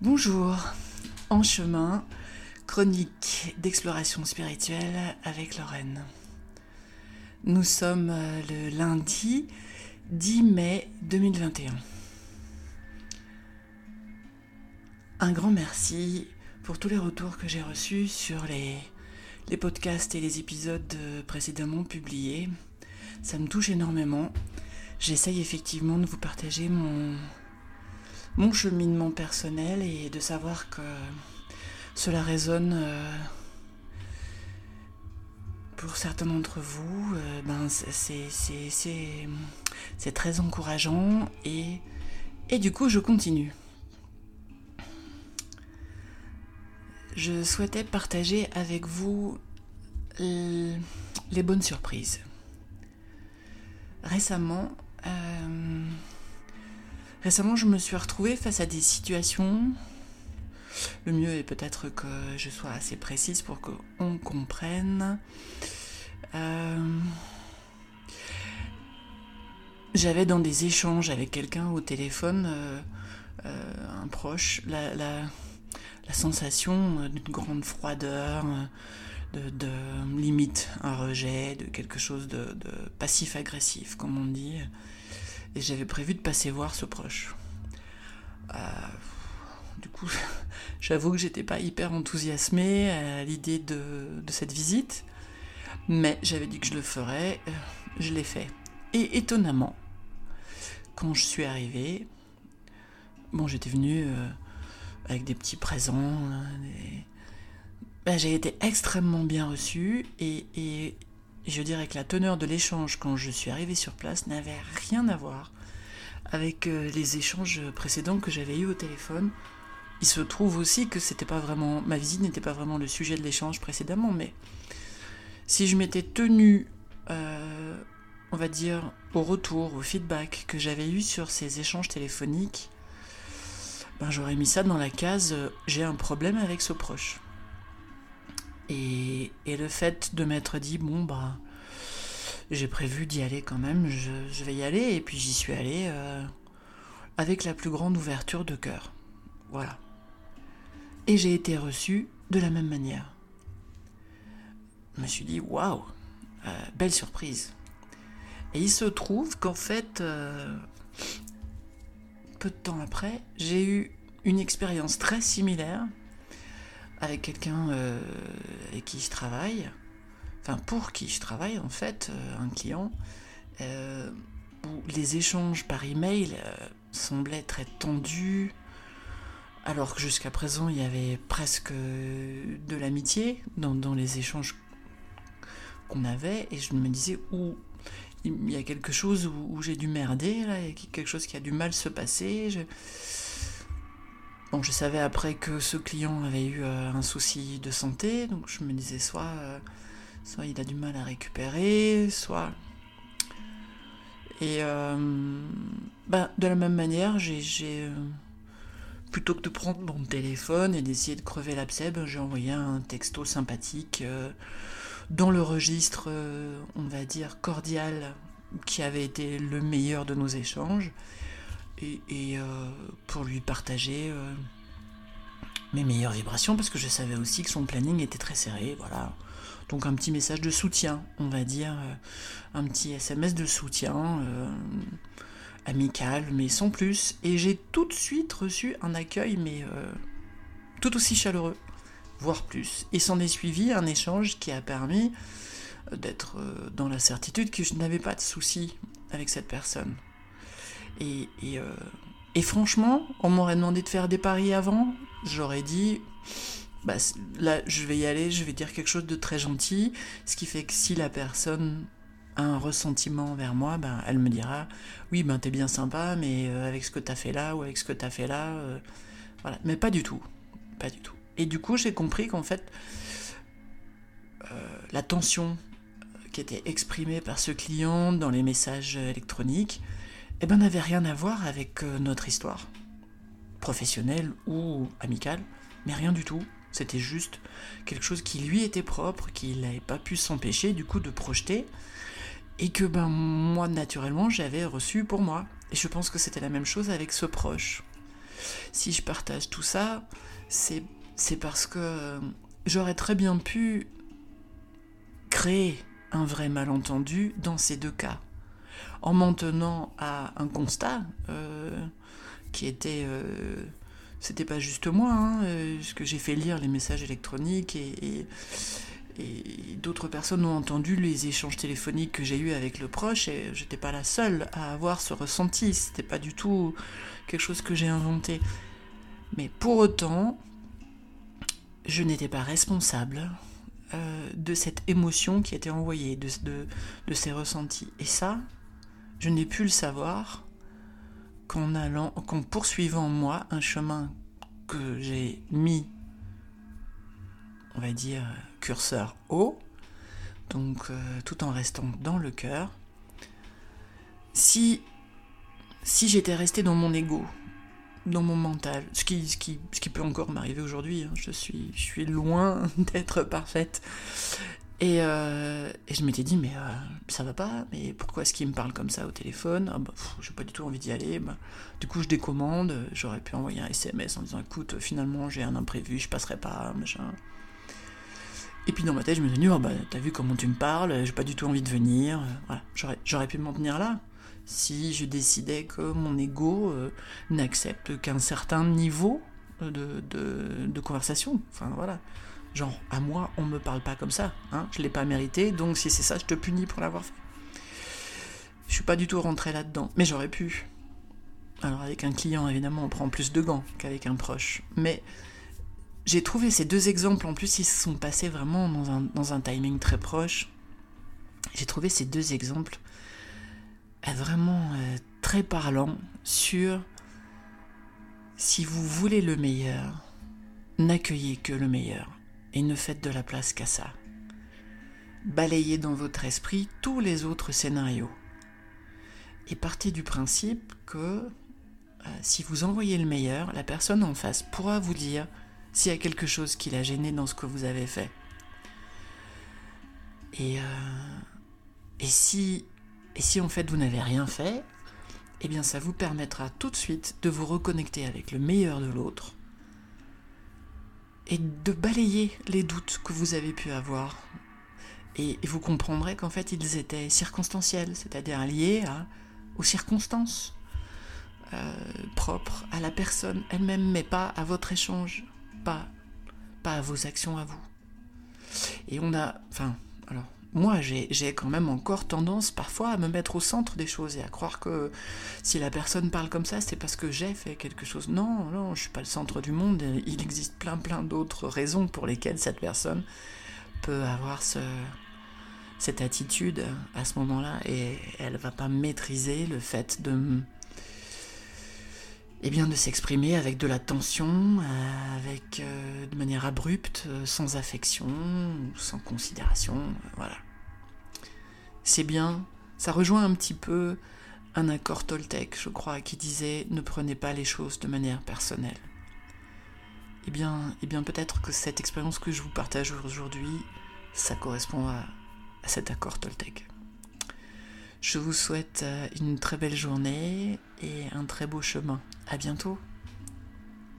Bonjour, en chemin, chronique d'exploration spirituelle avec Lorraine. Nous sommes euh, le lundi 10 mai 2021. Un grand merci pour tous les retours que j'ai reçus sur les, les podcasts et les épisodes euh, précédemment publiés. Ça me touche énormément. J'essaye effectivement de vous partager mon, mon cheminement personnel et de savoir que cela résonne euh, pour certains d'entre vous. Euh, ben c'est très encourageant et, du coup je continue. Je souhaitais partager avec vous les bonnes surprises. Récemment, euh, Récemment, je me suis retrouvée face à des situations. Le mieux est peut-être que je sois assez précise pour qu'on comprenne. Euh, j'avais dans des échanges avec quelqu'un au téléphone, euh, euh, un proche, la, sensation d'une grande froideur, de, limite un rejet, de quelque chose de passif-agressif, comme on dit et j'avais prévu de passer voir ce proche. Euh, du coup, j'avoue que j'étais pas hyper enthousiasmée à l'idée de, cette visite, mais j'avais dit que je le ferais, euh, je l'ai fait. Et étonnamment, quand je suis arrivée, bon, j'étais venue euh, avec des petits présents, ben, j'ai été extrêmement bien reçue et, je dirais que la teneur de l'échange quand je suis arrivée sur place n'avait rien à voir avec euh, les échanges précédents que j'avais eus au téléphone. Il se trouve aussi que c'était pas vraiment ma visite n'était pas vraiment le sujet de l'échange précédemment, mais si je m'étais tenue, euh, on va dire, au retour, au feedback que j'avais eu sur ces échanges téléphoniques, ben j'aurais mis ça dans la case euh, j'ai un problème avec ce proche. Et, le fait de m'être dit, bon, bah, j'ai prévu d'y aller quand même, je, vais y aller, et puis j'y suis allé euh, avec la plus grande ouverture de cœur. Voilà. Et j'ai été reçu de la même manière. Je me suis dit, waouh, euh, belle surprise. Et il se trouve qu'en fait, euh, peu de temps après, j'ai eu une expérience très similaire avec quelqu'un avec qui je travaille, pour qui je travaille en fait, euh, un client, euh, où les échanges par email semblaient très tendus, alors que jusqu'à présent il y avait presque de l'amitié dans, les échanges qu'on avait, et je me disais où il y a quelque chose où, j'ai dû merder, quelque chose qui a du mal se passer. Bon, je savais après que ce client avait eu euh, un souci de santé, donc je me disais soit, euh, soit il a du mal à récupérer, soit. Et euh, bah, de la même manière, j'ai. plutôt que de prendre mon téléphone et d'essayer de crever l'abcès, j'ai envoyé un texto sympathique dans le registre, on va dire, cordial, qui avait été le meilleur de nos échanges et, euh, pour lui partager euh, mes meilleures vibrations parce que je savais aussi que son planning était très serré, voilà. Donc un petit message de soutien, on va dire, euh, un petit SMS de soutien amical, mais sans plus. Et j'ai tout de suite reçu un accueil, mais tout aussi chaleureux, voire plus. Et s'en est suivi un échange qui a permis d'être dans la certitude que je n'avais pas de soucis avec cette personne. Euh, et, franchement, on m'aurait demandé de faire des paris avant, j'aurais dit, bah, là, je vais y aller, je vais dire quelque chose de très gentil, ce qui fait que si la personne a un ressentiment vers moi, ben, elle me dira, oui, ben, t'es bien sympa, mais euh, avec ce que t'as fait là, ou avec ce que t'as fait là, euh, voilà. Mais pas du tout, pas du tout. Et du coup, j'ai compris qu'en fait, la tension qui était exprimée par ce client dans les messages électroniques, eh ben, n'avait rien à voir avec euh, notre histoire, professionnelle ou amicale, mais rien du tout. C'était juste quelque chose qui lui était propre, qu'il n'avait pas pu s'empêcher du coup de projeter, et que ben moi naturellement j'avais reçu pour moi. Et je pense que c'était la même chose avec ce proche. Si je partage tout ça, c'est parce que j'aurais très bien pu créer un vrai malentendu dans ces deux cas. En m'en tenant à un constat euh, qui était. Euh, c'était pas juste moi, hein, euh, que j'ai fait lire les messages électroniques et, et, d'autres personnes ont entendu les échanges téléphoniques que j'ai eus avec le proche et j'étais pas la seule à avoir ce ressenti. C'était pas du tout quelque chose que j'ai inventé. Mais pour autant, je n'étais pas responsable de cette émotion qui était envoyée, de, de, ces ressentis. Et ça, je n'ai pu le savoir qu'en allant, qu'en poursuivant moi un chemin que j'ai mis, on va dire, curseur haut, donc euh, tout en restant dans le cœur. Si, si j'étais resté dans mon ego, dans mon mental, ce qui, ce peut encore m'arriver aujourd'hui. Hein. Je, suis, je suis loin d'être parfaite. Et, euh, et, je m'étais dit, mais euh, ça va pas, mais pourquoi est-ce qu'il me parle comme ça au téléphone? Ah bah, J'ai pas du tout envie d'y aller. Bah, du coup, je décommande, j'aurais pu envoyer un SMS en disant, écoute, finalement, j'ai un imprévu, je passerai pas, machin. Et puis dans ma tête, je me suis dit, oh, bah, t'as vu comment tu me parles, j'ai pas du tout envie de venir. Voilà, j'aurais pu m'en tenir là si je décidais que mon ego euh, n'accepte qu'un certain niveau de, de, conversation. Enfin voilà. Genre, à moi, on me parle pas comme ça. Hein je l'ai pas mérité, donc si c'est ça, je te punis pour l'avoir fait. Je suis pas du tout rentré là-dedans, mais j'aurais pu. Alors avec un client, évidemment, on prend plus de gants qu'avec un proche. Mais j'ai trouvé ces deux exemples, en plus, ils se sont passés vraiment dans un, timing très proche. J'ai trouvé ces deux exemples est vraiment euh, très parlant sur si vous voulez le meilleur, n'accueillez que le meilleur et ne faites de la place qu'à ça. Balayez dans votre esprit tous les autres scénarios et partez du principe que euh, si vous envoyez le meilleur, la personne en face pourra vous dire s'il y a quelque chose qui l'a gêné dans ce que vous avez fait. Et, euh, si et si en fait vous n'avez rien fait, eh bien ça vous permettra tout de suite de vous reconnecter avec le meilleur de l'autre et de balayer les doutes que vous avez pu avoir. Et vous comprendrez qu'en fait ils étaient circonstanciels, c'est-à-dire liés aux circonstances euh, propres à la personne elle-même, mais pas à votre échange, pas, pas à vos actions à vous. Et on a, enfin, alors moi, j'ai quand même encore tendance parfois à me mettre au centre des choses et à croire que si la personne parle comme ça, c'est parce que j'ai fait quelque chose. Non, non, je suis pas le centre du monde. Il existe plein, plein d'autres raisons pour lesquelles cette personne peut avoir ce, cette attitude à ce moment-là et elle va pas maîtriser le fait de eh bien de s'exprimer avec de la tension, avec euh, de manière abrupte, euh, sans affection, sans considération, voilà. C'est bien, ça rejoint un petit peu un accord Toltec, je crois, qui disait ne prenez pas les choses de manière personnelle. Eh bien, eh bien peut-être que cette expérience que je vous partage aujourd'hui, ça correspond à cet accord Toltec. Je vous souhaite euh, une très belle journée et un très beau chemin. À bientôt.